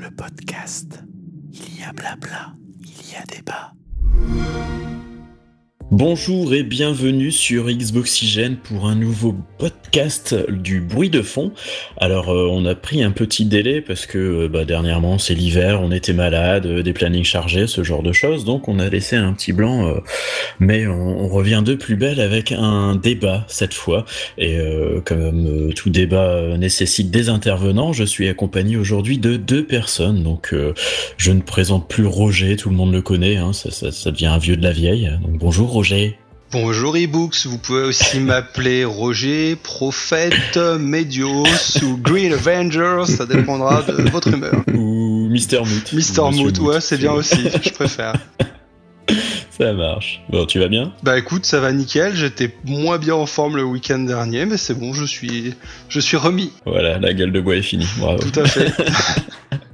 le podcast. Il y a blabla, il y a débat. Bonjour et bienvenue sur Xboxygène pour un nouveau podcast du bruit de fond. Alors euh, on a pris un petit délai parce que euh, bah, dernièrement c'est l'hiver, on était malade, euh, des plannings chargés, ce genre de choses, donc on a laissé un petit blanc, mais on, revient de plus belle avec un débat cette fois. Et comme tout débat nécessite des intervenants, je suis accompagné aujourd'hui de deux personnes, donc je ne présente plus Roger, tout le monde le connaît, hein, ça, ça devient un vieux de la vieille. Donc bonjour Roger. Bonjour ebooks, vous pouvez aussi m'appeler Roger, Prophète, Medios ou Green Avengers, ça dépendra de votre humeur. Ou Mister Moot. Mister Moot, ouais, c'est bien aussi, je préfère. Ça marche. Bon, tu vas bien? Bah écoute, ça va nickel. J'étais moins bien en forme le week-end dernier, mais c'est bon, je suis, je suis remis. Voilà, la gueule de bois est finie. Bravo. Tout à fait.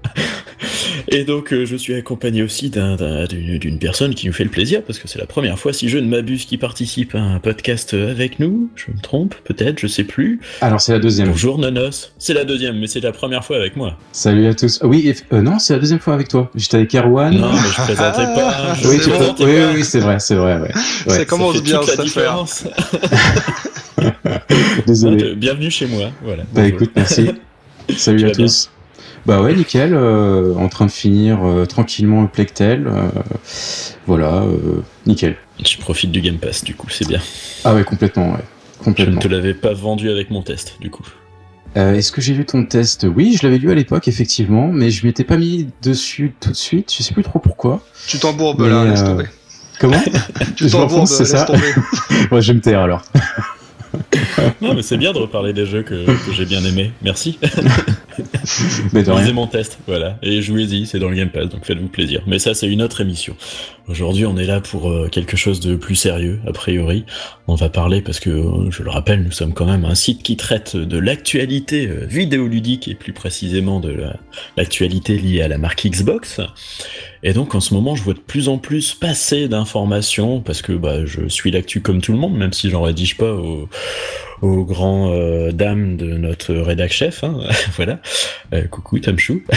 Et donc, euh, je suis accompagné aussi d'une personne qui nous fait le plaisir, parce que c'est la première fois, si je ne m'abuse, qui participe à un podcast avec nous. Je me trompe, peut-être, je sais plus. Alors, c'est la deuxième. Bonjour, Nonos. C'est la deuxième, mais c'est la première fois avec moi. Salut à tous. Oui, euh, non, c'est la deuxième fois avec toi. J'étais avec Erwan. Non, mais je présentais pas. oui, oui, oui, c'est vrai, c'est vrai. Ouais. Ça commence bien, ça différence. Désolé. Bienvenue chez moi. Voilà. Bah écoute, merci. Salut à tous. Bah ouais, nickel. Euh, en train de finir euh, tranquillement le Plectel. Euh, voilà, nickel. Tu profites du Game Pass, du coup, c'est bien. Ah ouais, complètement, ouais. Complètement. Je ne te l'avais pas vendu avec mon test, du coup. Est-ce que j'ai lu ton test? Oui, je l'avais lu à l'époque, effectivement, mais je m'étais pas mis dessus tout de suite. Je sais plus trop pourquoi. Tu t'embourbes là, laisse tomber. Comment? Tu t'embourbes, laisse ça. tomber. ouais, je vais me taire alors. non, mais c'est bien de reparler des jeux que, j'ai bien aimés. Merci. mais de mon test, voilà. Et jouez-y, c'est dans le Game Pass, donc faites-vous plaisir. Mais ça, c'est une autre émission. Aujourd'hui, on est là pour euh, quelque chose de plus sérieux, a priori. On va parler parce que, euh, je le rappelle, nous sommes quand même un site qui traite de l'actualité euh, vidéoludique et plus précisément de l'actualité liée à la marque Xbox. Et donc en ce moment, je vois de plus en plus passer d'informations parce que bah, je suis l'actu comme tout le monde, même si j'en rédige pas au, aux grands euh, dames de notre rédac chef. Hein, voilà. Euh, coucou Tamchou.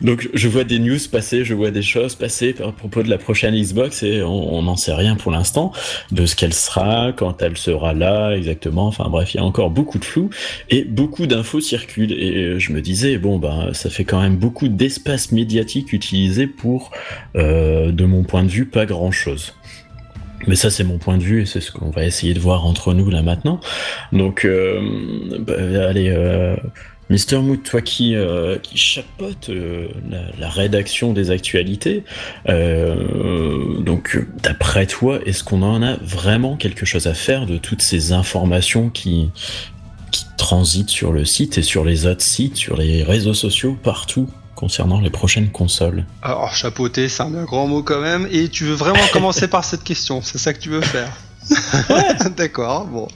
Donc je vois des news passer, je vois des choses passer à propos de la prochaine Xbox et on n'en sait rien pour l'instant de ce qu'elle sera, quand elle sera là exactement. Enfin bref, il y a encore beaucoup de flou et beaucoup d'infos circulent et je me disais bon ben ça fait quand même beaucoup d'espace médiatique utilisé pour, euh, de mon point de vue, pas grand chose. Mais ça, c'est mon point de vue et c'est ce qu'on va essayer de voir entre nous là maintenant. Donc, euh, bah, allez, euh, Mister Mood, toi qui, euh, qui chapeaute euh, la, rédaction des actualités, donc d'après toi, est-ce qu'on en a vraiment quelque chose à faire de toutes ces informations qui transitent sur le site et sur les autres sites, sur les réseaux sociaux, partout? Concernant les prochaines consoles Alors, chapeauter, c'est un grand mot quand même. Et tu veux vraiment commencer par cette question C'est ça que tu veux faire Ouais D'accord, bon.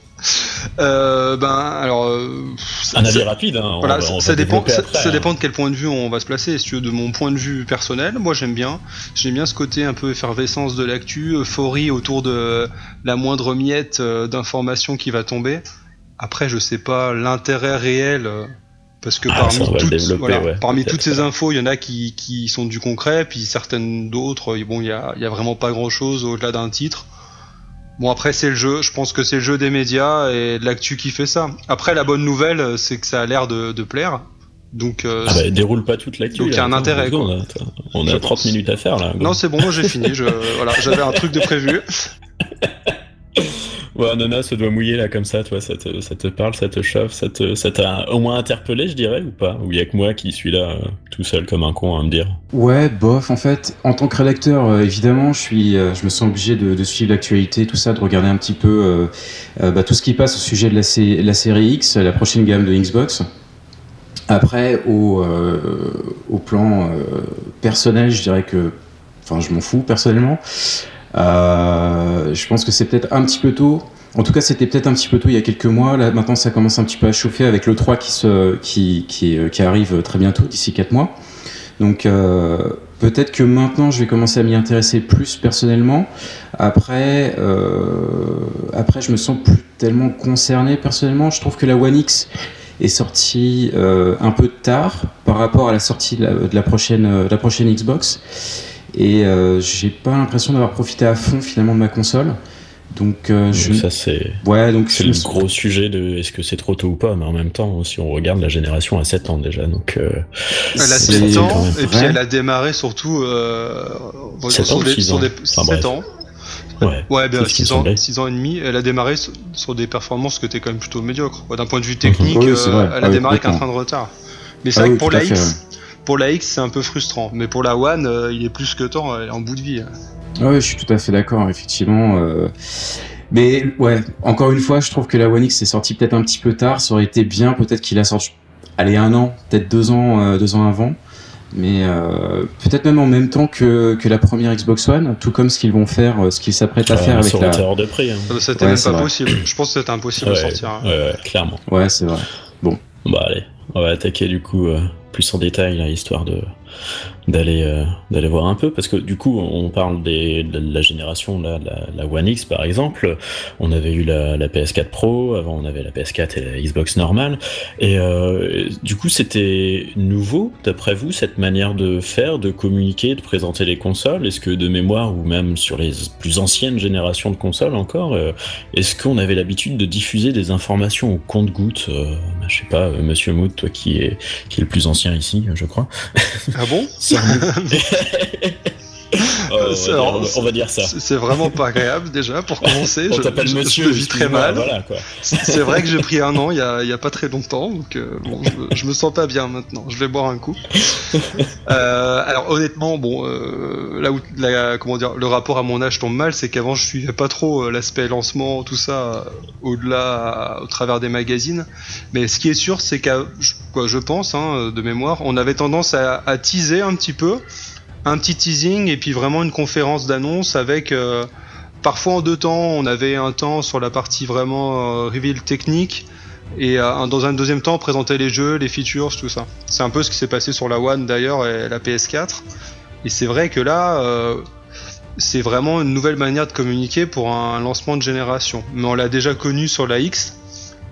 Euh, ben alors euh, un avis rapide hein, voilà, ça, dépend ça, hein. dépend de quel point de vue on va se placer si tu veux de mon point de vue personnel moi j'aime bien j'aime bien ce côté un peu effervescence de l'actu euphorie autour de la moindre miette euh, d'information qui va tomber après je sais pas l'intérêt réel parce que ah, parmi, toutes, ces infos, il y en a qui, sont du concret, puis certaines d'autres, bon, il y a, vraiment pas grand chose au-delà d'un titre. Bon, après, c'est le jeu. Je pense que c'est le jeu des médias et de l'actu qui fait ça. Après, la bonne nouvelle, c'est que ça a l'air de, plaire. Donc, euh, ah bah, déroule pas toute l'actu. Donc, il y a un intérêt. On a, 30 minutes à faire là. Non, c'est bon, j'ai fini. Je, voilà, j'avais un truc de prévu. Ouais, Nana se doit mouiller là comme ça, toi, ça te, ça te parle, ça te chauffe, ça te, ça t'a au moins interpellé, je dirais, ou pas? Ou il y a que moi qui suis là euh, tout seul comme un con à me dire? Ouais, bof, en fait, en tant que rédacteur, euh, évidemment, je suis, euh, je me sens obligé de, suivre l'actualité, tout ça, de regarder un petit peu bah, tout ce qui passe au sujet de la, série X, la prochaine gamme de Xbox. Après, au, au plan personnel, je dirais que, enfin, je m'en fous personnellement. Je pense que c'est peut-être un petit peu tôt. En tout cas, c'était peut-être un petit peu tôt il y a quelques mois. Maintenant, ça commence un petit peu à chauffer avec le 3 qui, arrive très bientôt, d'ici 4 mois. Donc, euh, peut-être que maintenant, je vais commencer à m'y intéresser plus personnellement. Après, euh, après, je me sens plus tellement concerné personnellement. Je trouve que la One X est sortie euh, un peu tard par rapport à la sortie de la, prochaine, la prochaine Xbox. Et j'ai pas l'impression d'avoir profité à fond finalement de ma console. Donc, je... ça c'est ouais, donc c'est le gros sujet de est-ce que c'est trop tôt ou pas, mais en même temps, si on regarde la génération à 7 ans déjà, donc elle a 7 ans et puis elle a démarré surtout sur, ans, des, sur des 7 ans. Ouais, ouais bien 6 ans, 6 ans et demi. Elle a démarré sur, des performances que étaient quand même plutôt médiocres. D'un point de vue technique, euh, elle a démarré qu'un train de retard. Mais c'est ah vrai que pour la X, pour la X, c'est un peu frustrant. Mais pour la One, euh, il est plus que temps, elle est en bout de vie. Ah ouais, je suis tout à fait d'accord, effectivement. Euh. Mais ouais, encore une fois, je trouve que la One X est sortie peut-être un petit peu tard. Ça aurait été bien, peut-être qu'il a sorti, allez, un an, peut-être deux ans, deux ans avant mais euh, peut-être même en même temps que, que, la première Xbox One, tout comme ce qu'ils vont faire, euh, ce qu'ils s'apprêtent à faire avec la. hors de prix. Hein. C'était même pas possible. Je pense que c'était impossible de sortir. Hein. Ouais, clairement. Ouais, c'est vrai. Bon. Bah allez, on va attaquer du coup euh, plus en détail, là, histoire de d'aller euh, d'aller voir un peu parce que du coup on parle des, de la génération là, la, la, One X par exemple. On avait eu la, la, PS4 Pro avant on avait la PS4 et la Xbox normale. Et euh, du coup c'était nouveau d'après vous cette manière de faire de communiquer de présenter les consoles? Est-ce que de mémoire ou même sur les plus anciennes générations de consoles encore euh, est-ce qu'on avait l'habitude de diffuser des informations au compte-goutte je sais pas Monsieur Mood toi qui est qui est le plus ancien ici je crois? Ah bon? Yeah. Euh, on, va dire, ça. C'est vraiment pas agréable déjà pour commencer. on je, monsieur, je vis très mal. c'est vrai que j'ai pris un an il y a, y a, pas très longtemps, donc euh, bon, je, me sens pas bien maintenant. Je vais boire un coup. Euh, alors honnêtement, bon, là où la, comment dire, le rapport à mon âge tombe mal, c'est qu'avant je suivais pas trop l'aspect lancement, tout ça, au-delà, au travers des magazines. Mais ce qui est sûr, c'est qu'à, je pense, hein, de mémoire, on avait tendance à, à teaser un petit peu un petit teasing et puis vraiment une conférence d'annonce avec euh, parfois en deux temps. On avait un temps sur la partie vraiment euh, reveal technique et euh, dans un deuxième temps présenter les jeux, les features, tout ça. C'est un peu ce qui s'est passé sur la One d'ailleurs et la PS4. Et c'est vrai que là, c'est vraiment une nouvelle manière de communiquer pour un lancement de génération. Mais on l'a déjà connu sur la X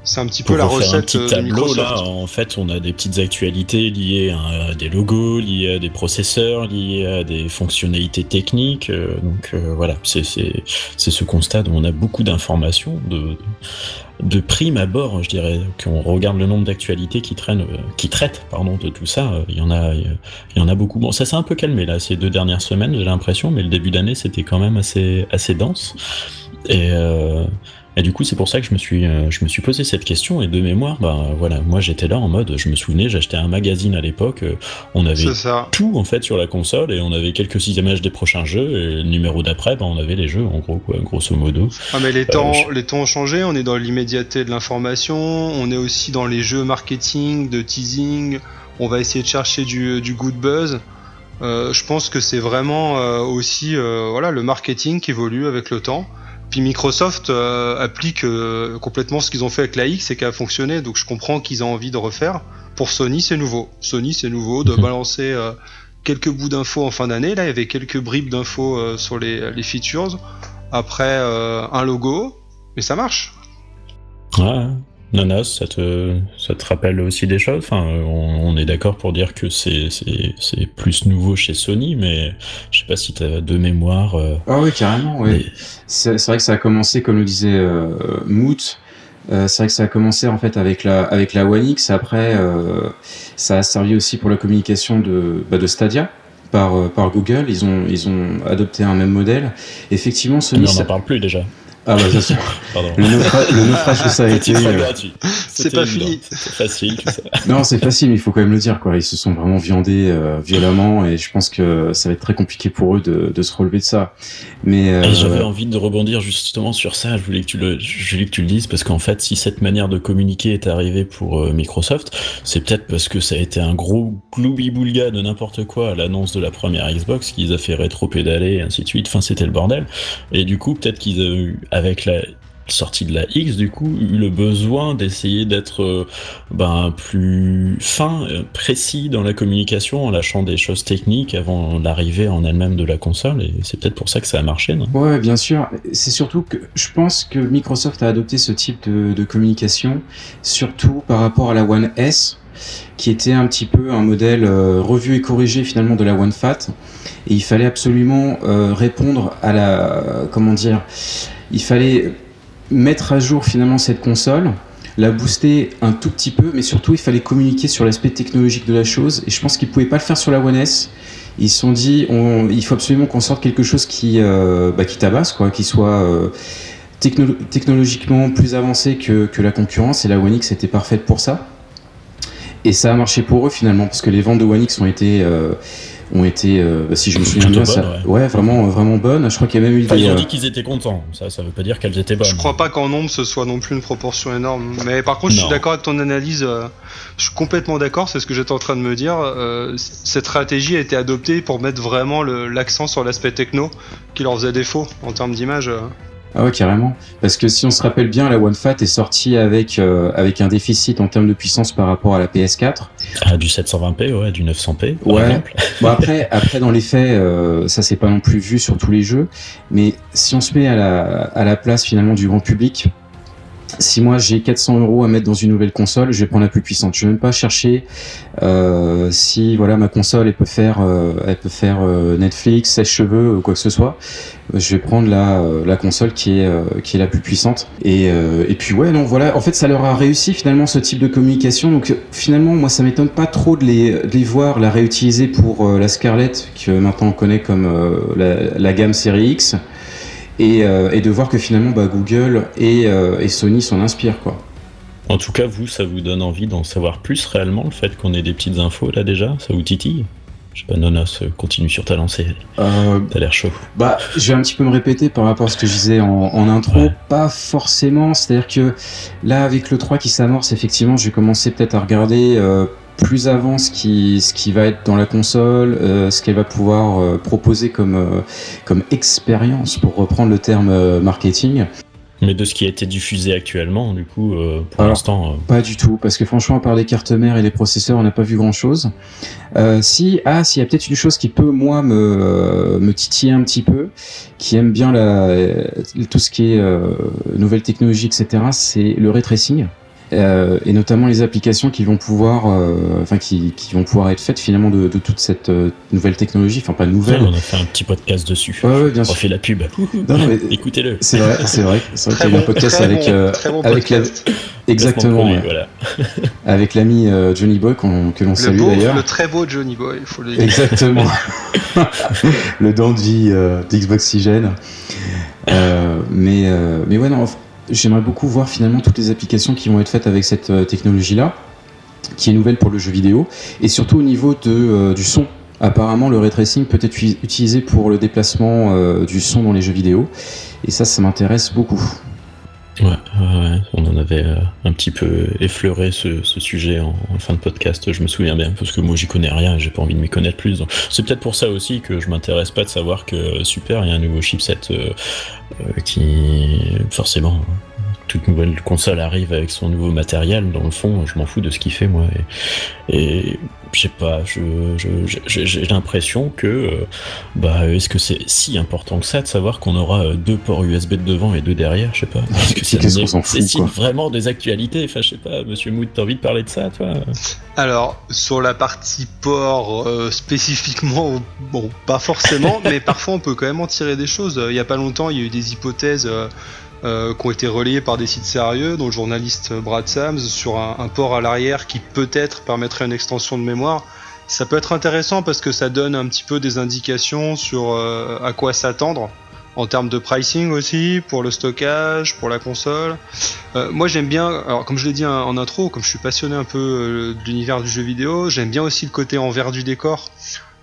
c'est un petit peu la recette un petit tableau, Là, en fait, on a des petites actualités liées à des logos, liées à des processeurs, liées à des fonctionnalités techniques. Euh, donc euh, voilà, c'est ce constat où on a beaucoup d'informations de, de prime abord, je dirais. Qu'on regarde le nombre d'actualités qui traînent, euh, qui traitent, pardon, de tout ça. Il y en a, il y en a beaucoup. Bon, ça s'est un peu calmé là ces deux dernières semaines, j'ai l'impression, mais le début d'année c'était quand même assez assez dense. Et et du coup, c'est pour ça que je me suis, euh, je me suis posé cette question. Et de mémoire, bah voilà, moi j'étais là en mode, je me souvenais, j'achetais un magazine à l'époque. Euh, on avait tout en fait sur la console et on avait quelques images des prochains jeux. Et le numéro d'après, bah, on avait les jeux en gros, quoi, grosso modo. Ah mais les euh, temps, les temps ont changé. On est dans l'immédiateté de l'information. On est aussi dans les jeux marketing, de teasing. On va essayer de chercher du, du good buzz. je pense que c'est vraiment aussi voilà le marketing qui évolue avec le temps. Puis Microsoft euh, applique euh, complètement ce qu'ils ont fait avec la X et qui a fonctionné, donc je comprends qu'ils ont envie de refaire. Pour Sony, c'est nouveau. Sony, c'est nouveau de mhm. balancer euh, quelques bouts d'infos en fin d'année. Là, il y avait quelques bribes d'infos sur les, les, features. Après, un logo, mais ça marche. Ouais, Nanas, ça te, ça te rappelle aussi des choses enfin, on, est d'accord pour dire que c'est, plus nouveau chez Sony, mais je sais pas si tu as de mémoire. Euh, ah oui, carrément, oui. C'est, vrai que ça a commencé, comme le disait euh, Moot, euh, c'est vrai que ça a commencé en fait avec la, avec la One X. Après, ça a servi aussi pour la communication de, bah, de Stadia. Par, par Google, ils ont, ils ont adopté un même modèle. Effectivement, Sony. Mais on n'en parle plus déjà. Ah bah ça Le, naufrage, que ça a été. Euh, c'est pas fini. C'est facile, tout ça. Non, c'est facile, mais il faut quand même le dire. Quoi. Ils se sont vraiment viandés euh, violemment et je pense que ça va être très compliqué pour eux de, de se relever de ça. Mais euh... j'avais envie de rebondir justement sur ça. Je voulais que tu le, je voulais que tu le dises parce qu'en fait, si cette manière de communiquer est arrivée pour euh, Microsoft, c'est peut-être parce que ça a été un gros gloubi-boulga de n'importe quoi à l'annonce de la première Xbox qu'ils a fait rétro-pédaler et ainsi de suite. Enfin, c'était le bordel. Et du coup, peut-être qu'ils ont eu avec la sortie de la X, du coup, eu le besoin d'essayer d'être euh, ben, plus fin, euh, précis dans la communication en lâchant des choses techniques avant l'arrivée en elle-même de la console. Et c'est peut-être pour ça que ça a marché, non? Ouais, bien sûr. C'est surtout que je pense que Microsoft a adopté ce type de, communication, surtout par rapport à la One S qui était un petit peu un modèle euh, revu et corrigé finalement de la One Fat. Et il fallait absolument répondre à la. comment dire Il fallait mettre à jour finalement cette console, la booster un tout petit peu, mais surtout il fallait communiquer sur l'aspect technologique de la chose. Et je pense qu'ils ne pouvaient pas le faire sur la One S. Ils se sont dit, on, il faut absolument qu'on sorte quelque chose qui, euh, bah, tabasse, qui soit euh, techno technologiquement plus avancé que, que, la concurrence. Et la One X était parfaite pour ça. Et ça a marché pour eux finalement, parce que les ventes de One X ont été euh, ont été, euh, si je me souviens bien, ça, ouais. ouais. vraiment, vraiment bonnes. Je crois qu'il y a même eu enfin, des. Ils ont euh, dit qu'ils étaient contents. Ça, ça veut pas dire qu'elles étaient bonnes. Je crois pas qu'en nombre ce soit non plus une proportion énorme. Mais par contre, non. je suis d'accord avec ton analyse. Euh, je suis complètement d'accord. C'est ce que j'étais en train de me dire. Euh, cette stratégie a été adoptée pour mettre vraiment l'accent sur l'aspect techno qui leur faisait défaut en termes d'image. Ah ouais, carrément. Parce que si on se rappelle bien, la One Fat est sortie avec, euh, avec un déficit en termes de puissance par rapport à la PS4. Ah, du 720p, ouais, du 900p. Par Ouais. exemple. Bon après, après dans les faits, euh, ça c'est pas non plus vu sur tous les jeux. Mais si on se met à la, à la place finalement du grand public, si moi j'ai 400 euros à mettre dans une nouvelle console, je vais prendre la plus puissante. Je vais même pas chercher euh, si voilà ma console elle peut faire, euh, elle peut faire euh, Netflix, sèche-cheveux ou quoi que ce soit. Je vais prendre la, euh, la console qui est, euh, qui est la plus puissante. Et, et puis ouais non voilà, en fait ça leur a réussi finalement ce type de communication. Donc finalement moi ça m'étonne pas trop de les, de les voir la réutiliser pour la Scarlett que maintenant on connaît comme la, la gamme série X. Et, euh, et, de voir que finalement bah, Google et, euh, et Sony s'en inspirent quoi. En tout cas, vous, ça vous donne envie d'en savoir plus réellement, le fait qu'on ait des petites infos là déjà? Ça vous titille? Je sais pas, Nonos, continue sur ta lancée. Euh, T'as l'air chaud. Bah, je vais un petit peu me répéter par rapport à ce que je disais en, en intro. Ouais. Pas forcément. C'est-à-dire que là, avec le 3 qui s'amorce, effectivement, je vais commencer peut-être à regarder euh, plus avant ce qui, ce qui va être dans la console, euh, ce qu'elle va pouvoir euh, proposer comme, euh, comme expérience, pour reprendre le terme marketing. Mais de ce qui a été diffusé actuellement, du coup, pour l'instant. Pas du tout, parce que franchement, à part les cartes mères et les processeurs, on n'a pas vu grand-chose. Euh, si, ah, s'il y a peut-être une chose qui peut, moi, me, me titiller un petit peu, qui aime bien la, tout ce qui est nouvelles technologies, etc., c'est le ray tracing. Euh, et notamment les applications qui vont pouvoir, euh, enfin qui, qui vont pouvoir être faites finalement de, de toute cette euh, nouvelle technologie, enfin pas nouvelle. on a fait un petit podcast dessus. Ouais, ouais, bien on sûr. fait la pub. Écoutez-le. c'est vrai, c'est vrai, c'est vrai qu'il y a eu un podcast très avec, bon- euh, très bon avec la, exactement, produit, Voilà. avec l'ami euh, Johnny Boy que l'on salue d'ailleurs. le très beau Johnny Boy, il faut le dire. Exactement. le dent de vie euh, d'Xboxygène. Euh, mais, euh, mais ouais, non, j'aimerais beaucoup voir finalement toutes les applications qui vont être faites avec cette euh, technologie-là, qui est nouvelle pour le jeu vidéo, et surtout au niveau euh, du son. Apparemment, le ray tracing peut être utilisé pour le déplacement euh, du son dans les jeux vidéo, et ça, ça m'intéresse beaucoup. Ouais, ouais, on en avait euh, un petit peu effleuré ce, sujet en, fin de podcast, je me souviens bien, parce que moi j'y connais rien et j'ai pas envie de m'y connaître plus. C'est peut-être pour ça aussi que je m'intéresse pas de savoir que super, il y a un nouveau chipset euh, euh, qui, forcément, toute nouvelle console arrive avec son nouveau matériel. Dans le fond, je m'en fous de ce qu'il fait, moi. Et, et je sais pas, je, je- je- j'ai l'impression que, euh, bah, est-ce que c'est si important que ça de savoir qu'on aura euh, deux ports USB de devant et deux derrière Je sais pas. Est-ce que C'est vraiment des actualités. Enfin, je sais pas, Monsieur Mood, t'as envie de parler de ça, toi? Alors, sur la partie port euh, spécifiquement, bon, pas forcément, mais parfois on peut quand même en tirer des choses. Il y a pas longtemps, il y a eu des hypothèses euh, euh, qui ont été relayées par des sites sérieux, dont le journaliste Brad Sams, sur un, port à l'arrière qui peut-être permettrait une extension de mémoire. Ça peut être intéressant parce que ça donne un petit peu des indications sur euh, à quoi s'attendre en termes de pricing aussi, pour le stockage, pour la console. Euh, moi j'aime bien, alors comme je l'ai dit en, en intro, comme je suis passionné un peu euh, de l'univers du jeu vidéo, j'aime bien aussi le côté envers du décor.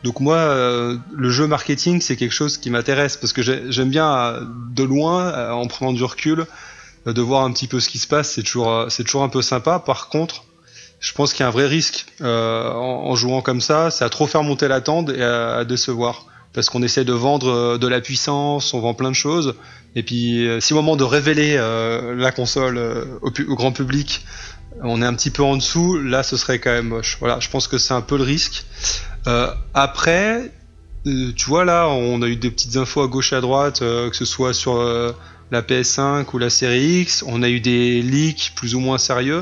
Donc moi, euh, le jeu marketing, c'est quelque chose qui m'intéresse parce que j'ai- j'aime bien euh, de loin, euh, en prenant du recul, de voir un petit peu ce qui se passe. C'est toujours, c'est toujours un peu sympa. Par contre, je pense qu'il y a un vrai risque en, jouant comme ça, c'est à trop faire monter l'attente et à, décevoir. parce qu'on essaie de vendre de la puissance, on vend plein de choses. Et puis, si au moment de révéler la console au, grand public, on est un petit peu en dessous, là, ce serait quand même moche. Voilà, je pense que c'est un peu le risque. Après, tu vois là, on a eu des petites infos à gauche et à droite, que ce soit sur la PS5 ou la série X. On a eu des leaks plus ou moins sérieux.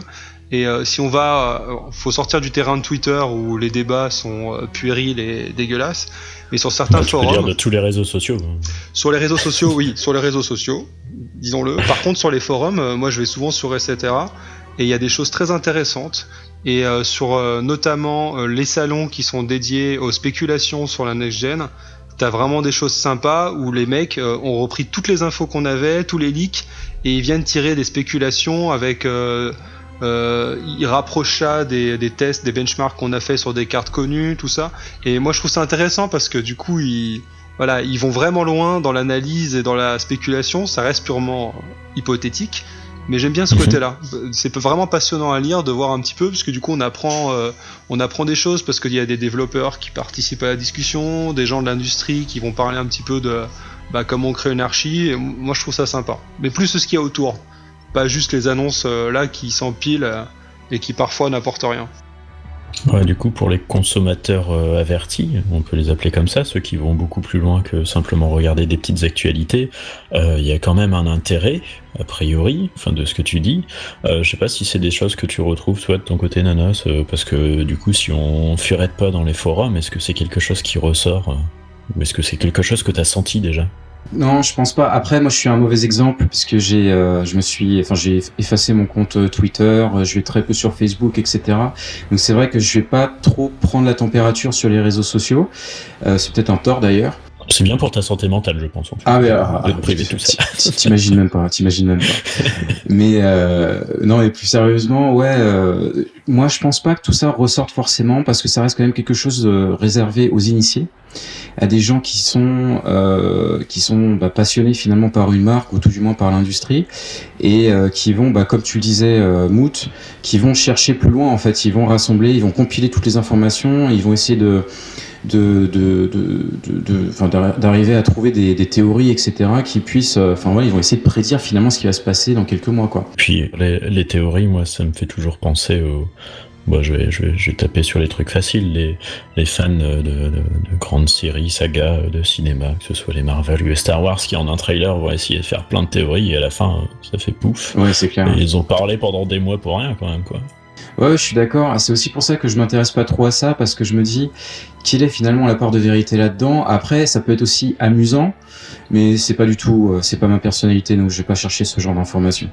Et euh, si on va, euh, faut sortir du terrain de Twitter où les débats sont euh, puérils et dégueulasses. Mais sur certains bah, tu forums, peux dire de tous les réseaux sociaux. Sur les réseaux sociaux, oui, sur les réseaux sociaux, disons-le. Par contre, sur les forums, moi, je vais souvent sur etc. Et il y a des choses très intéressantes. Et sur notamment les salons qui sont dédiés aux spéculations sur la next gen, T'as vraiment des choses sympas où les mecs euh, ont repris toutes les infos qu'on avait, tous les leaks, et ils viennent tirer des spéculations avec. Euh, euh, ils rapprochent ça des, des, tests, des benchmarks qu'on a fait sur des cartes connues, tout ça. Et moi je trouve ça intéressant parce que du coup ils, voilà, ils vont vraiment loin dans l'analyse et dans la spéculation. Ça reste purement hypothétique, mais j'aime bien ce mhm. côté-là. C'est vraiment passionnant à lire, de voir un petit peu, parce que du coup on apprend, euh, on apprend des choses, parce qu'il y a des développeurs qui participent à la discussion, des gens de l'industrie qui vont parler un petit peu de bah, comment on crée une archi. Et moi je trouve ça sympa. Mais plus ce qu'il y a autour, pas juste les annonces euh, là qui s'empilent euh, et qui parfois n'apportent rien. Ouais, du coup, pour les consommateurs euh, avertis, on peut les appeler comme ça, ceux qui vont beaucoup plus loin que simplement regarder des petites actualités, euh, il y a quand même un intérêt, a priori, enfin de ce que tu dis. Euh, je sais pas si c'est des choses que tu retrouves toi de ton côté, Nanas, parce que du coup, si on furette pas dans les forums, est-ce que c'est quelque chose qui ressort ou est-ce que c'est quelque chose que tu as senti déjà? Non, je pense pas. Après, moi, je suis un mauvais exemple puisque j'ai, euh, je me suis, enfin, j'ai effacé mon compte euh, Twitter. Euh, je vais très peu sur Facebook, etc. Donc, c'est vrai que je vais pas trop prendre la température sur les réseaux sociaux. c'est peut-être un tort d'ailleurs. C'est bien pour ta santé mentale, je pense. Ah mais ah, t'imagines même pas, t'imagines même pas. mais euh, non, et plus sérieusement, ouais, euh, moi je pense pas que tout ça ressorte forcément parce que ça reste quand même quelque chose réservé aux initiés, à des gens qui sont euh, qui sont bah, passionnés finalement par une marque ou tout du moins par l'industrie et euh, qui vont, bah, comme tu le disais, euh, Moot, qui vont chercher plus loin en fait, ils vont rassembler, ils vont compiler toutes les informations, ils vont essayer de de, d'arriver à trouver des, théories, etc., qui puissent, euh, enfin ouais, ils vont essayer de prédire finalement ce qui va se passer dans quelques mois, quoi. Puis les, théories, moi, ça me fait toujours penser au. Bon, je vais, je vais, taper sur les trucs faciles. Les, les fans de, grandes séries, sagas de cinéma, que ce soit les Marvel ou les Star Wars, qui en un trailer vont essayer de faire plein de théories et à la fin, ça fait pouf. Ouais, c'est clair. Et ils ont parlé pendant des mois pour rien, quand même, quoi. Ouais, je suis d'accord. C'est aussi pour ça que je m'intéresse pas trop à ça, parce que je me dis qu'il est finalement la part de vérité là-dedans. Après, ça peut être aussi amusant, mais c'est pas du tout, euh, c'est pas ma personnalité, donc je vais pas chercher ce genre d'informations.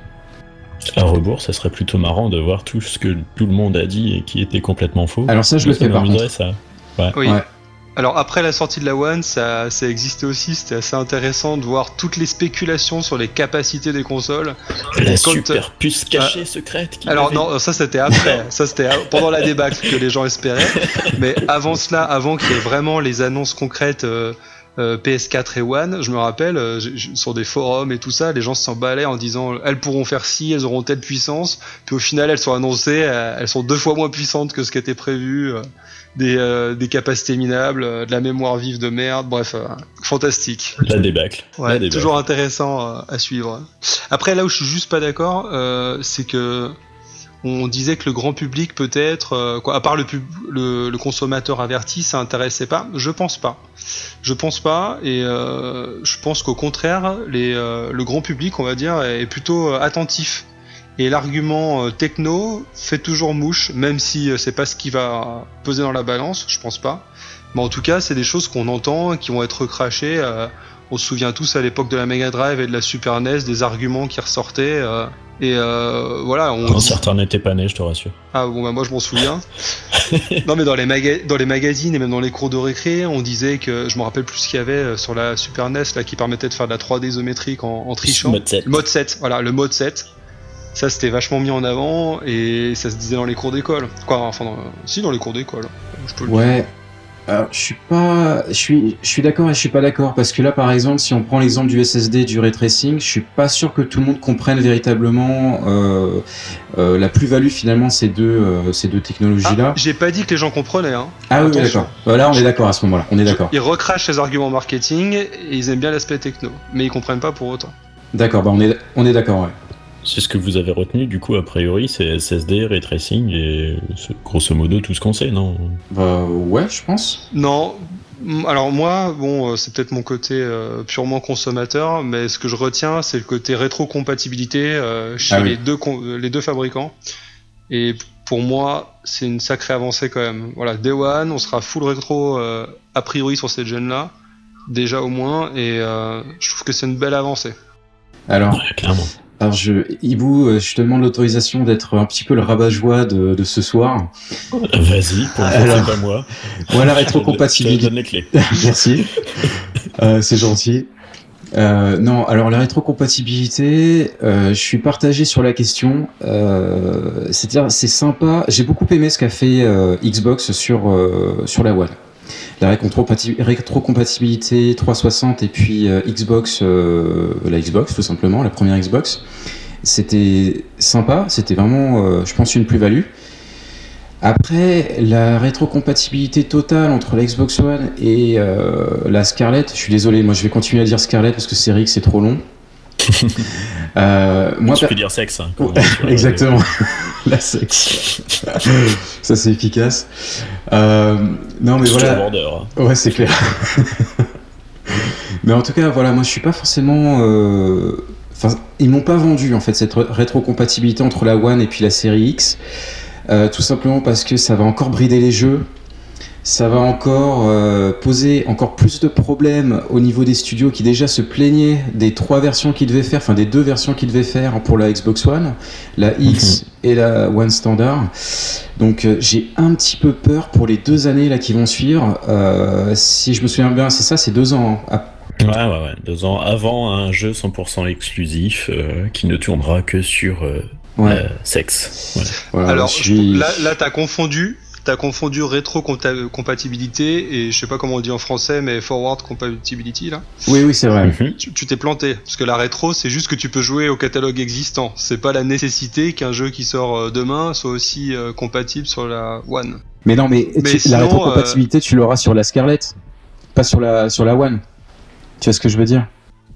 À rebours, ça serait plutôt marrant de voir tout ce que tout le monde a dit et qui était complètement faux. Alors ça, je le fais par contre. Ça. Ouais. Oui. Alors après la sortie de la One, ça, ça existait aussi, c'était assez intéressant de voir toutes les spéculations sur les capacités des consoles. La super puce cachée secrète. Alors non, ça c'était après, ça c'était pendant la débâcle que les gens espéraient. Mais avant cela, avant qu'il y ait vraiment les annonces concrètes euh, euh, PS4 et One, je me rappelle euh, sur des forums et tout ça, les gens s'emballaient en disant elles pourront faire ci, elles auront telle puissance, puis au final elles sont annoncées, elles sont deux fois moins puissantes que ce qui était prévu des, euh, des capacités minables, euh, de la mémoire vive de merde, bref, euh, fantastique. La débâcle. Ouais, toujours intéressant à suivre. Après, là où je suis juste pas d'accord, c'est que on disait que le grand public peut-être, quoi, à part le, le, le, consommateur averti, ça intéressait pas. Je pense pas. Je pense pas, et je pense qu'au contraire, les, le grand public, on va dire, est plutôt attentif et l'argument euh, techno fait toujours mouche, même si euh, c'est pas ce qui va peser dans la balance, je pense pas. Mais en tout cas, c'est des choses qu'on entend, qui vont être crachées. Euh, on se souvient tous à l'époque de la Mega Drive et de la Super NES des arguments qui ressortaient. et voilà. On... Quand certains n'étaient pas nés, je te rassure. Ah bon, bah moi je m'en souviens. non mais dans les, dans les magazines et même dans les cours de récré, on disait que je me rappelle plus ce qu'il y avait sur la Super NES là qui permettait de faire de la 3D isométrique en, en trichant. Mode 7. Mode 7, voilà, le mode 7. Ça, c'était vachement mis en avant et ça se disait dans les cours d'école. Quoi, enfin, si, dans les cours d'école. Je peux ouais. Alors, je suis pas, je suis, je suis d'accord et je suis pas d'accord parce que là, par exemple, si on prend l'exemple du SSD du ray tracing, je suis pas sûr que tout le monde comprenne véritablement euh, euh, la plus-value finalement ces deux, euh, ces deux technologies-là. Ah, J'ai pas dit que les gens comprenaient. Hein. Ah, oui, d'accord. Voilà, on est d'accord à ce moment-là. On est d'accord. Ils recrachent les arguments marketing et ils aiment bien l'aspect techno, mais ils comprennent pas pour autant. D'accord, bah on est, on est d'accord. Ouais. C'est ce que vous avez retenu, du coup, a priori, c'est SSD, ray tracing et grosso modo tout ce qu'on sait, non? Bah ouais, je pense. Non. Alors moi, bon, euh, c'est peut-être mon côté euh, purement consommateur, mais ce que je retiens, c'est le côté rétrocompatibilité euh, chez Ah oui. les, deux euh, les deux fabricants. Et pour moi, c'est une sacrée avancée quand même. Voilà, Day One, on sera full rétro euh, a priori sur cette gêne-là, déjà au moins, et euh, je trouve que c'est une belle avancée. Alors, Ouais, clairement. Alors je, Ibu, euh, je te demande l'autorisation d'être un petit peu le rabat-joie de, de ce soir. Vas-y, pour Alors, pas moi. Voilà, Je te rétrocompatibilité. donne les clés. Merci. Euh, c'est gentil. Euh, non, alors la rétrocompatibilité, euh, je suis partagé sur la question. Euh, C'est-à-dire, c'est sympa. J'ai beaucoup aimé ce qu'a fait Xbox sur sur la One. La rétrocompati- rétrocompatibilité 360 et puis euh, Xbox, euh, la Xbox tout simplement, la première Xbox. C'était sympa. C'était vraiment, euh, je pense, une plus-value. Après, la rétrocompatibilité totale entre la Xbox One et la Scarlett, je suis désolé, moi je vais continuer à dire Scarlett parce que c'est Rick, c'est trop long. Euh, moi, tu peux dire sexe. Hein, la- Exactement. la sexe. Ça c'est efficace. Euh, non mais voilà. Border, hein. Ouais, c'est clair. Mais en tout cas, voilà, moi je suis pas forcément. euh, Enfin, ils m'ont pas vendu en fait cette ré- rétrocompatibilité entre la One et puis la série X, Euh, tout simplement parce que ça va encore brider les jeux, ça va encore euh, poser encore plus de problèmes au niveau des studios qui déjà se plaignaient des trois versions qu'ils devaient faire, enfin des deux versions qu'ils devaient faire pour la Xbox One, la X et la One Standard. Donc euh, j'ai un petit peu peur pour les deux années là qui vont suivre. Euh, si je me souviens bien, c'est ça, c'est deux ans. hein. Ah, Ouais, ouais, ouais. Deux ans avant un jeu 100% exclusif euh, qui ne tournera que sur euh, ouais. euh, sexe. Ouais. Voilà, Alors je- là t'as confondu. T'as confondu rétro-compatibilité et je sais pas comment on dit en français, mais forward compatibility là. Oui, oui, c'est vrai. Mhm. Tu t'es planté parce que la rétro c'est juste que tu peux jouer au catalogue existant. C'est pas la nécessité qu'un jeu qui sort euh, demain soit aussi euh, compatible sur la One. Mais non, mais, Mais tu- sinon, la rétrocompatibilité, tu l'auras sur la Scarlett, pas sur la, sur la One. Tu vois ce que je veux dire?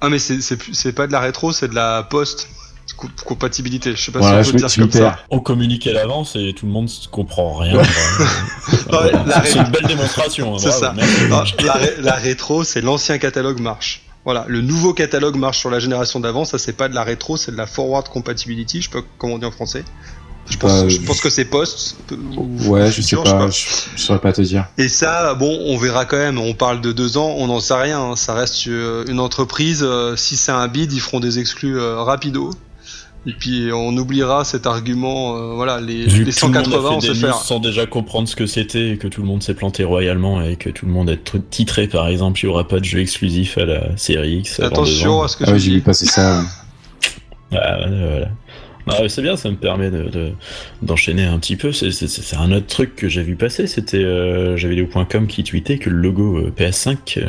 Ah mais c'est pas de la rétro, c'est de la post compatibilité. Je sais pas Voilà, si on peut me- dire comme ça. On communique à l'avance et tout le monde ne comprend rien. Voilà. C'est une belle démonstration. hein, C'est ça. la, ré- la rétro, c'est l'ancien catalogue marche. Voilà, le nouveau catalogue marche sur la génération d'avant, ça c'est pas de la rétro, c'est de la forward compatibility, je sais pas comment on dit en français. Je pense, Euh, je pense que c'est post. ou Ouais, je sais futur, pas, je, je saurais pas te dire. Et ça, bon, on verra quand même. On parle de deux ans, on n'en sait rien. hein. Ça reste euh, une entreprise. euh, Si c'est un bid, ils feront des exclus euh, rapido. Et puis on oubliera cet argument. euh, voilà, les, Vu les que tout le monde 180, a on fait sait faire. sans déjà comprendre ce que c'était et que tout le monde s'est planté royalement et que tout le monde est tr- titré par exemple, il n'y aura pas de jeu exclusif à la série X. Attention à ce que Ah ouais, je j'ai dis. vu passer ça. Ah, ouais, voilà. Ah, c'est bien, ça me permet de, de- d'enchaîner un petit peu. C'est, un autre truc que j'ai vu passer. C'était euh, j'avais vidéo.com qui tweetait que le logo euh, PS5, euh,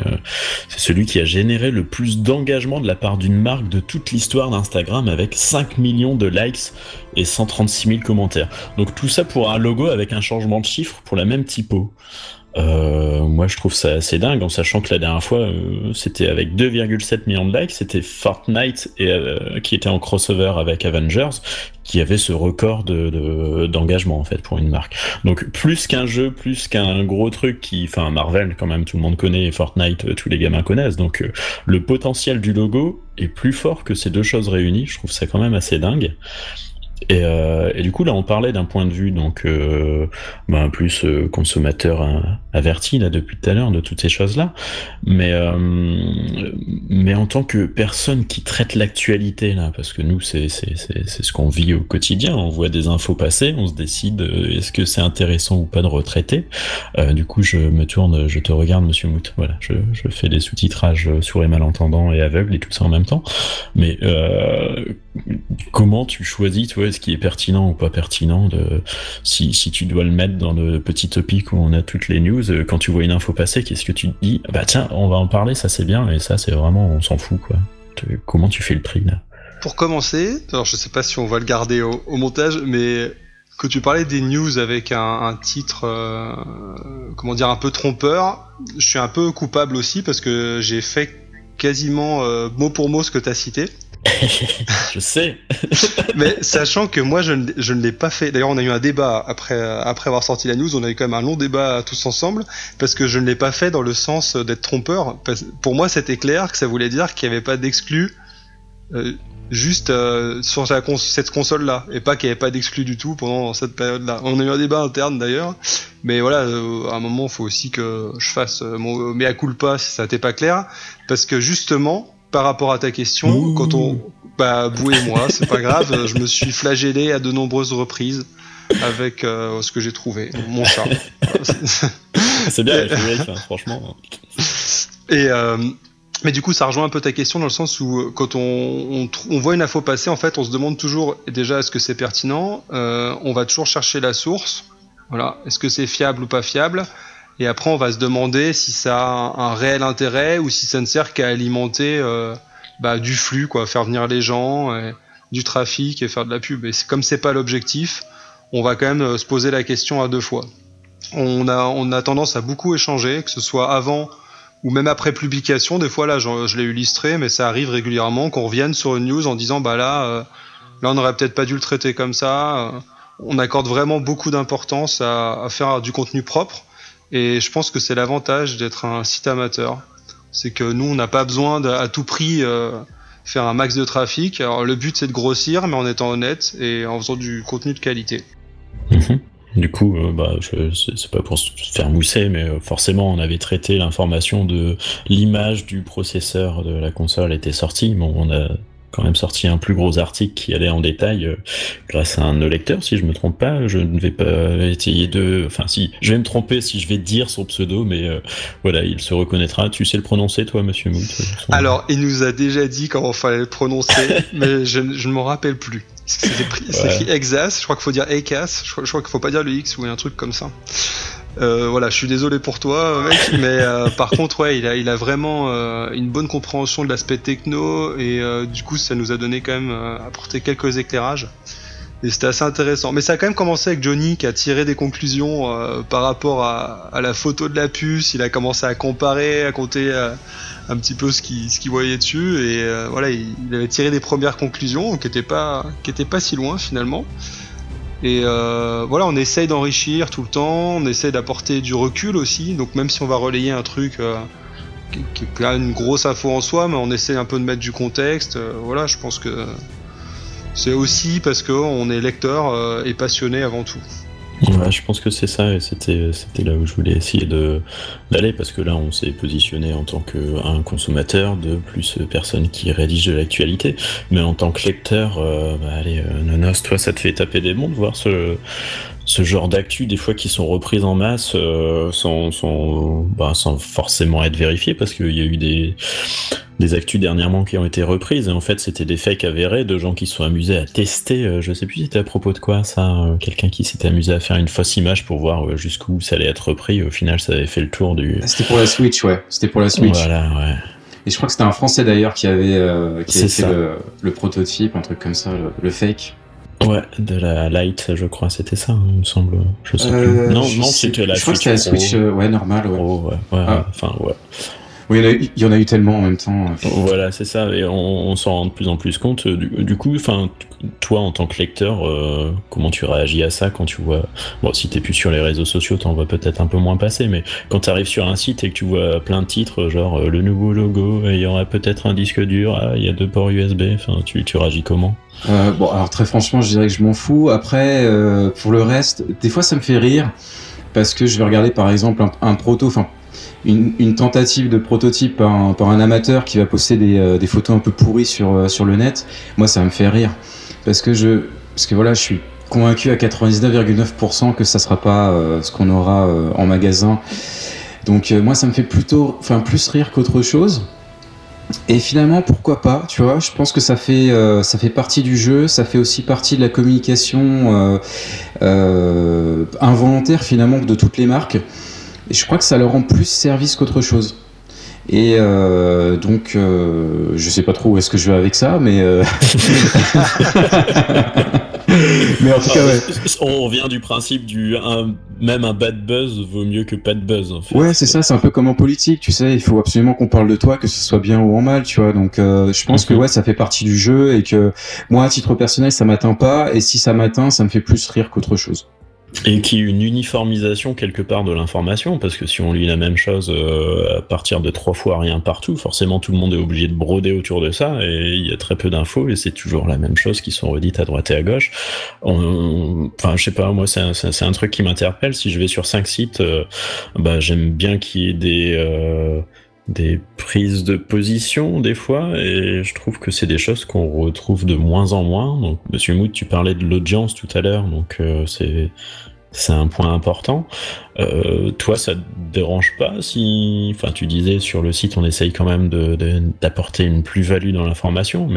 c'est celui qui a généré le plus d'engagement de la part d'une marque de toute l'histoire d'Instagram avec 5 millions de likes et 136 000 commentaires. Donc tout ça pour un logo avec un changement de chiffre pour la même typo. Euh, moi, je trouve ça assez dingue, en sachant que la dernière fois, euh, c'était avec 2,7 millions de likes, c'était Fortnite et, euh, qui était en crossover avec Avengers, qui avait ce record de, de- d'engagement en fait pour une marque. Donc plus qu'un jeu, plus qu'un gros truc qui, enfin Marvel quand même, tout le monde connaît et Fortnite, euh, tous les gamins connaissent. Donc euh, le potentiel du logo est plus fort que ces deux choses réunies. Je trouve ça quand même assez dingue. Et, euh, et du coup là on parlait d'un point de vue donc euh, ben, plus euh, consommateur averti là depuis tout à l'heure de toutes ces choses là mais mais en tant que personne qui traite l'actualité là parce que nous c'est c'est c'est ce qu'on vit au quotidien on voit des infos passer on se décide est-ce que c'est intéressant ou pas de retraiter. Du coup je me tourne je te regarde monsieur Mout. Voilà je, je fais des sous-titrages sur les malentendants et aveugles et tout ça en même temps. Mais comment tu choisis, toi, qui est pertinent ou pas pertinent de, si, si tu dois le mettre dans le petit topic où on a toutes les news, euh, quand tu vois une info passer, qu'est-ce que tu te dis? Bah, tiens, on va en parler, ça c'est bien, et ça c'est vraiment, on s'en fout, quoi. Comment tu fais le tri, là? Pour commencer, alors je sais pas si on va le garder au, montage, mais que tu parlais des news avec un, titre, euh, comment dire, un peu trompeur, je suis un peu coupable aussi parce que j'ai fait quasiment euh, mot pour mot ce que tu as cité. je sais. Mais sachant que moi, je ne, l'ai pas fait. D'ailleurs, on a eu un débat après, après avoir sorti la news. On a eu quand même un long débat tous ensemble parce que je ne l'ai pas fait dans le sens d'être trompeur. pour moi, c'était clair que ça voulait dire qu'il n'y avait pas d'exclus euh, juste euh, sur cette console-là et pas qu'il n'y avait pas d'exclus du tout pendant cette période-là. On a eu un débat interne d'ailleurs, mais voilà, à un moment, il faut aussi que je fasse mon mea culpa si ça n'était pas clair parce que justement par rapport à ta question, quand on. Bah, bouez-moi, c'est pas grave, je me suis flagellé à de nombreuses reprises avec euh, ce que j'ai trouvé, mon chat. c'est bien, hein, franchement. Et. Euh, mais du coup, ça rejoint un peu ta question dans le sens où euh, quand on, on, voit une info passer, en fait, on se demande toujours déjà est-ce que c'est pertinent. on va toujours chercher la source. Voilà, est-ce que c'est fiable ou pas fiable et après, on va se demander si ça a un, réel intérêt ou si ça ne sert qu'à alimenter euh, bah, du flux, quoi, faire venir les gens, du trafic et faire de la pub. Et comme c'est pas l'objectif, on va quand même euh, se poser la question à deux fois. On a, on a tendance à beaucoup échanger, que ce soit avant ou même après publication. Des fois, là, je, l'ai illustré, mais ça arrive régulièrement qu'on revienne sur une news en disant, bah là, euh, là, on n'aurait peut-être pas dû le traiter comme ça. on accorde vraiment beaucoup d'importance à, faire du contenu propre. Et je pense que c'est l'avantage d'être un site amateur. C'est que nous, on n'a pas besoin à tout prix euh, faire un max de trafic. Alors le but, c'est de grossir, mais en étant honnête et en faisant du contenu de qualité. Mhm. Du coup, euh, bah, c'est pas pour se faire mousser, mais euh, forcément, on avait traité l'information de l'image du processeur de la console était sortie. On a quand même sorti un plus gros article qui allait en détail euh, grâce à un lecteur, si je me trompe pas. Je ne vais pas essayer de, enfin si, je vais me tromper si je vais dire son pseudo, mais euh, voilà, il se reconnaîtra. Tu sais le prononcer, toi, Monsieur Mout Alors, il nous a déjà dit comment fallait le prononcer, mais je, ne m'en rappelle plus. C'est écrit Exas, je crois qu'il faut dire ECAS, je crois, je crois qu'il faut pas dire le X ou un truc comme ça. Euh, voilà, je suis désolé pour toi, mec, mais euh, par contre, ouais, il a, il a vraiment euh, une bonne compréhension de l'aspect techno et du coup, ça nous a donné quand même apporté quelques éclairages. Et c'était assez intéressant. Mais ça a quand même commencé avec Johnny qui a tiré des conclusions par rapport à, la photo de la puce. Il a commencé à comparer, à compter un petit peu ce qu'il ce voyait dessus. Et voilà, il, il, avait tiré des premières conclusions qui n'étaient pas, qui étaient pas si loin finalement. Et euh, voilà, on essaye d'enrichir tout le temps, on essaye d'apporter du recul aussi. Donc même si on va relayer un truc euh, qui, qui, est une grosse info en soi, mais on essaie un peu de mettre du contexte. Euh, voilà, je pense que c'est aussi parce qu'on est lecteur et passionné avant tout. Je pense que c'est ça, et c'était, c'était là où je voulais essayer de, d'aller, parce que là, on s'est positionné en tant qu'un consommateur, de plus personne qui rédige de l'actualité, mais en tant que lecteur, euh, bah, allez, euh, toi, ça te fait taper des mondes, voir ce, ce genre d'actu, des fois qui sont reprises en masse, euh, sans, sans, bah, sans forcément être vérifiées, parce qu'il y a eu des, des actus dernièrement qui ont été reprises et en fait c'était des fakes avérés de gens qui se sont amusés à tester euh, je sais plus c'était à propos de quoi ça euh, quelqu'un qui s'était amusé à faire une fausse image pour voir euh, jusqu'où ça allait être repris au final ça avait fait le tour du c'était pour la Switch ouais. C'était pour la Switch. Voilà ouais. Et je crois que c'était un français d'ailleurs qui avait qui avait fait le, prototype un truc comme ça le, fake Ouais, de la Lite, je crois, c'était ça, hein, il me semble. Je sais plus. Non, non, c'était la je crois que c'était la Switch, ouais, normal, ouais. ouais, ouais, ah. enfin, ouais. Oui, il y en a eu tellement en même temps. Voilà, c'est ça, et on, s'en rend de plus en plus compte. Du, coup, enfin, toi, en tant que lecteur, euh, comment tu réagis à ça quand tu vois. Bon, si t'es plus sur les réseaux sociaux, t'en vois peut-être un peu moins passer, mais quand tu arrives sur un site et que tu vois plein de titres, genre euh, le nouveau logo, il y aura peut-être un disque dur, ah, il y a deux ports USB, enfin, tu, tu réagis comment? Euh, Bon, alors très franchement, je dirais que je m'en fous. Après, pour le reste, des fois, ça me fait rire parce que je vais regarder par exemple un, un proto, enfin une, tentative de prototype par un, amateur qui va poster euh, des, photos un peu pourries sur, euh, sur le net, moi ça me fait rire. Parce que je, parce que voilà, je suis convaincu à 99,9% que ça sera pas euh, ce qu'on aura en magasin. Donc moi ça me fait plutôt, enfin plus rire qu'autre chose. Et finalement, pourquoi pas Tu vois, je pense que ça fait euh, ça fait partie du jeu, ça fait aussi partie de la communication euh, euh, involontaire finalement de toutes les marques. Et je crois que ça leur rend plus service qu'autre chose. Et euh, donc, euh, je sais pas trop où est-ce que je vais avec ça, mais. Euh... mais en tout cas, ouais. On vient du principe du un, même un bad buzz vaut mieux que pas de buzz. En fait. Ouais, c'est ça. C'est un peu comme en politique, tu sais. Il faut absolument qu'on parle de toi, que ce soit bien ou en mal, tu vois. Donc, euh, je pense que ouais, ça fait partie du jeu et que moi, à titre personnel, ça m'atteint pas. Et si ça m'atteint, ça me fait plus rire qu'autre chose. Et qui une uniformisation quelque part de l'information, parce que si on lit la même chose euh, à partir de trois fois rien partout, forcément tout le monde est obligé de broder autour de ça, et il y a très peu d'infos, et c'est toujours la même chose qui sont redites à droite et à gauche. Enfin, je sais pas, moi c'est un, c'est un truc qui m'interpelle. Si je vais sur cinq sites, euh, bah j'aime bien qu'il y ait des euh, des prises de position des fois et je trouve que c'est des choses qu'on retrouve de moins en moins. Donc monsieur Mood, tu parlais de l'audience tout à l'heure, donc euh, c'est c'est un point important. Euh, toi, ça te dérange pas si, enfin, tu disais sur le site, on essaye quand même d'apporter une plus-value dans l'information,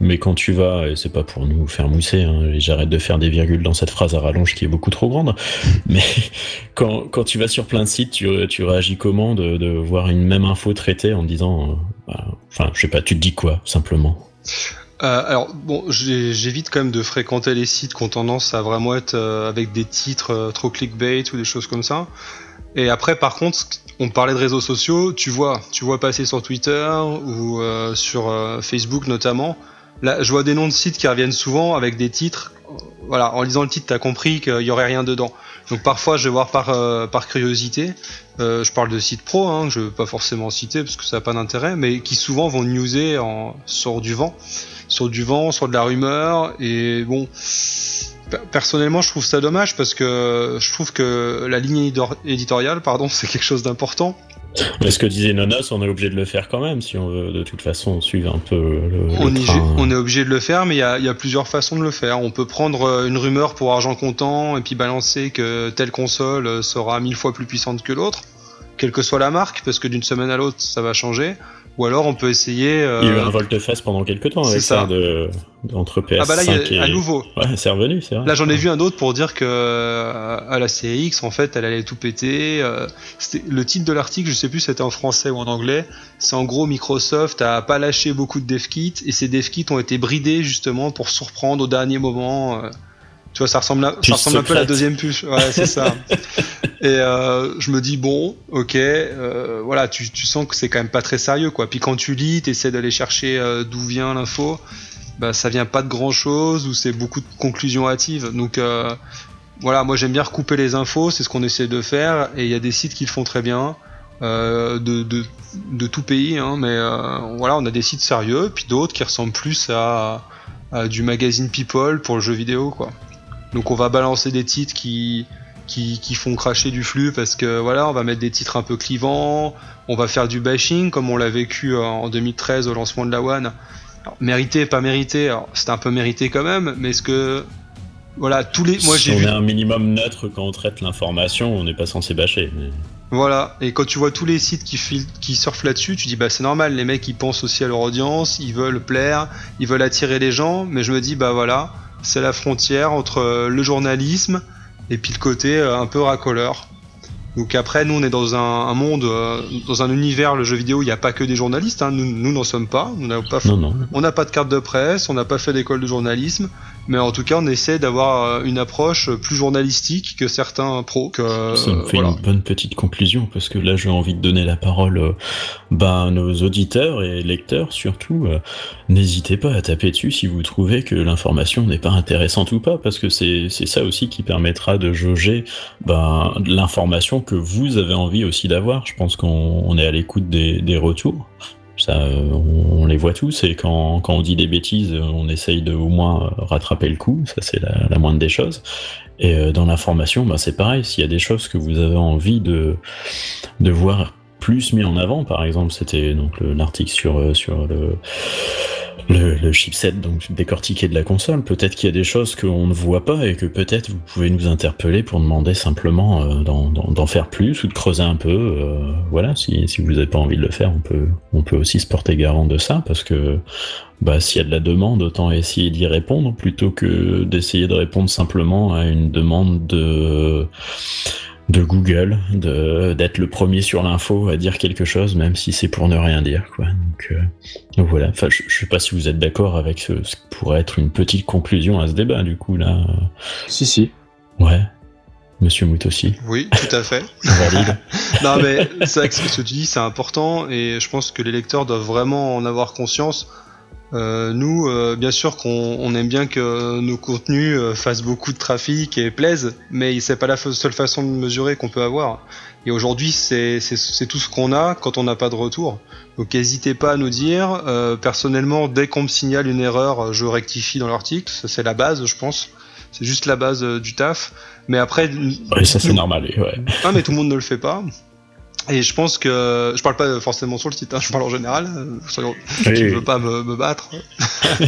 mais quand tu vas, et c'est pas pour nous faire mousser, hein, j'arrête de faire des virgules dans cette phrase à rallonge qui est beaucoup trop grande, mais quand, tu vas sur plein de sites, tu, tu réagis comment de, de voir une même info traitée en disant, euh, bah, enfin, je sais pas, tu te dis quoi simplement? Euh, alors bon, j'évite quand même de fréquenter les sites qui ont tendance à vraiment être euh, avec des titres euh, trop clickbait ou des choses comme ça. Et après, par contre, on parlait de réseaux sociaux, tu vois, tu vois passer sur Twitter ou euh, sur Facebook notamment. Là, je vois des noms de sites qui reviennent souvent avec des titres. Voilà, en lisant le titre, t'as compris qu'il y aurait rien dedans. Donc parfois, je vais voir par euh, par curiosité. je parle de sites pro, hein, je veux pas forcément citer parce que ça n'a pas d'intérêt, mais qui souvent vont newser en sur du vent sur du vent, sur de la rumeur. Et bon, personnellement, je trouve ça dommage parce que je trouve que la ligne éditoriale, pardon, c'est quelque chose d'important. Mais ce que disait Nonos, on est obligé de le faire quand même si on veut de toute façon suivre un peu le. On, le est, train. on est obligé de le faire, mais il y a, y a, plusieurs façons de le faire. On peut prendre une rumeur pour argent comptant et puis balancer que telle console sera mille fois plus puissante que l'autre, quelle que soit la marque, parce que d'une semaine à l'autre ça va changer. Ou alors on peut essayer. Euh... Il y a eu un volte-face pendant quelques temps avec ça, de, entre PS5 ah bah là, il y a et... à nouveau. Ouais, c'est revenu, c'est vrai. Là, j'en ai vu un autre pour dire que euh, à la CX, en fait, elle allait tout péter. Euh, le titre de l'article, je sais plus si c'était en français ou en anglais. C'est en gros Microsoft a pas lâché beaucoup de dev kits et ces dev kits ont été bridés justement pour surprendre au dernier moment. Tu vois, ça ressemble, à, ça ressemble un peu à la deuxième puce. Ouais, c'est ça. Et euh, je me dis bon, ok, euh, voilà, tu, tu, sens que c'est quand même pas très sérieux, quoi. Puis quand tu lis, t'essaies d'aller chercher euh, d'où vient l'info, bah ça vient pas de grand chose ou c'est beaucoup de conclusions hâtives. Donc voilà, moi j'aime bien recouper les infos, c'est ce qu'on essaie de faire, et il y a des sites qui le font très bien. De, de, de, tout pays, hein, mais voilà, on a des sites sérieux, puis d'autres qui ressemblent plus à, à du magazine People pour le jeu vidéo, quoi. Donc on va balancer des titres qui, qui, qui, font cracher du flux parce que voilà, on va mettre des titres un peu clivants, on va faire du bashing comme on l'a vécu en 2013 au lancement de la One. Alors, mérité, pas mérité, c'était un peu mérité quand même, mais est-ce que voilà, tous les moi j'ai on vu est un minimum neutre quand on traite l'information, on n'est pas censé bâcher. Mais... Voilà, et quand tu vois tous les sites qui, qui surfent là-dessus, tu dis bah c'est normal, les mecs ils pensent aussi à leur audience, ils veulent plaire, ils veulent attirer les gens, mais je me dis bah voilà, c'est la frontière entre le journalisme et puis le côté un peu racoleur. Donc après, nous, on est dans un, un monde, euh, dans un univers, le jeu vidéo, il n'y a pas que des journalistes. Hein. Nous, n'en sommes pas. On n'a pas, non, non. on n'a pas de carte de presse, on n'a pas fait d'école de journalisme. Mais en tout cas, on essaie d'avoir une approche plus journalistique que certains pros. Que, Ça me fait voilà. une bonne petite conclusion parce que là, j'ai envie de donner la parole euh, bah, à nos auditeurs et lecteurs surtout. Euh, N'hésitez pas à taper dessus si vous trouvez que l'information n'est pas intéressante ou pas parce que c'est ça aussi qui permettra de jauger bah, l'information que vous avez envie aussi d'avoir. Je pense qu'on est à l'écoute des, des retours. Ça, on, les voit tous et quand, on dit des bêtises, on essaye de au moins rattraper le coup. Ça, c'est la, la, moindre des choses. Et euh, dans l'information, bah, c'est pareil. S'il y a des choses que vous avez envie de, voir plus mis en avant, par exemple, c'était donc l'article sur, sur le le, chipset donc décortiqué de la console. Peut-être qu'il y a des choses qu'on ne voit pas et que peut-être vous pouvez nous interpeller pour demander simplement euh, d'en faire plus ou de creuser un peu. Euh, voilà, si, si vous n'avez pas envie de le faire, on peut, on peut aussi se porter garant de ça parce que bah, s'il y a de la demande, autant essayer d'y répondre plutôt que d'essayer de répondre simplement à une demande de de Google, d'être le premier sur l'info à dire quelque chose, même si c'est pour ne rien dire. Quoi. Donc, euh, voilà. Enfin, je, je sais pas si vous êtes d'accord avec ce, ce qui pourrait être une petite conclusion à ce débat, du coup là. Si si. Ouais. Monsieur Mout aussi. Oui, tout à fait. Valide. non mais c'est vrai que ce que tu dis c'est important et je pense que les lecteurs doivent vraiment en avoir conscience. Euh, nous, euh, bien sûr qu'on aime bien que nos contenus euh, fassent beaucoup de trafic et plaisent, mais c'est pas la seule façon de mesurer qu'on peut avoir. Et aujourd'hui, c'est tout ce qu'on a quand on n'a pas de retour. Donc n'hésitez pas à nous dire. personnellement, dès qu'on me signale une erreur, je rectifie dans l'article. Ça c'est la base, je pense. C'est juste la base du taf. Mais après, oui, ça c'est normal. Ouais. Ah, mais tout le monde ne le fait pas. Et je pense que je parle pas forcément sur le site, hein, je parle en général. Je ne veux pas me, me battre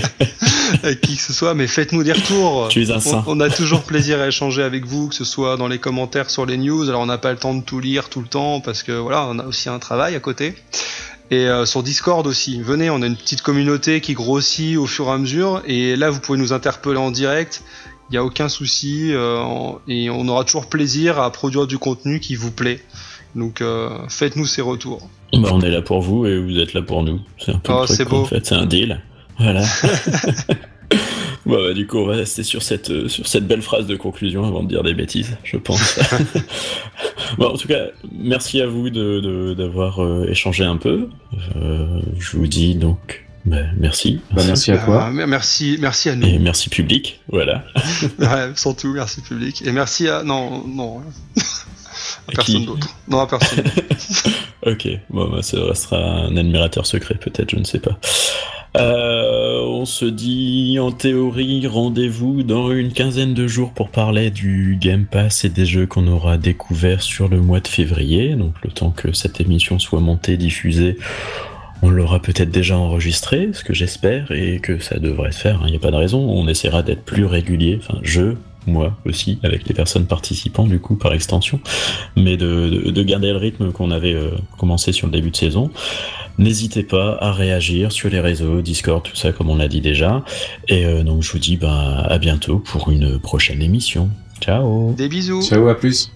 avec qui que ce soit, mais faites-nous des retours. Tu on, on, a toujours plaisir à échanger avec vous, que ce soit dans les commentaires sur les news. Alors on n'a pas le temps de tout lire tout le temps parce que voilà, on a aussi un travail à côté. Et euh, sur Discord aussi, venez, on a une petite communauté qui grossit au fur et à mesure. Et là, vous pouvez nous interpeller en direct. Il n'y a aucun souci euh, et on aura toujours plaisir à produire du contenu qui vous plaît. Donc euh, faites-nous ces retours. Bah, on est là pour vous et vous êtes là pour nous. C'est un peu oh, c'est beau. En fait, c'est un deal. Voilà. bon, bah, du coup, on va rester sur cette, euh, sur cette belle phrase de conclusion avant de dire des bêtises, je pense. bon, en tout cas, merci à vous d'avoir de, euh, échangé un peu. Euh, je vous dis donc bah, merci. Bah, merci à toi. Euh, merci, merci à nous. Et merci public, voilà. ouais, surtout, merci public. Et merci à. Non, non. Personne d'autre. Non, à personne. ok, bon, bah, ça restera un admirateur secret, peut-être, je ne sais pas. Euh, on se dit en théorie rendez-vous dans une quinzaine de jours pour parler du Game Pass et des jeux qu'on aura découverts sur le mois de février. Donc le temps que cette émission soit montée, diffusée, on l'aura peut-être déjà enregistré, ce que j'espère, et que ça devrait se faire, il hein, n'y a pas de raison. On essaiera d'être plus régulier, enfin je, moi aussi, avec les personnes participantes du coup par extension, mais de, garder le rythme qu'on avait euh, commencé sur le début de saison. N'hésitez pas à réagir sur les réseaux, Discord, tout ça comme on l'a dit déjà. Et euh, donc je vous dis bah, à bientôt pour une prochaine émission. Ciao Des bisous Ciao, à plus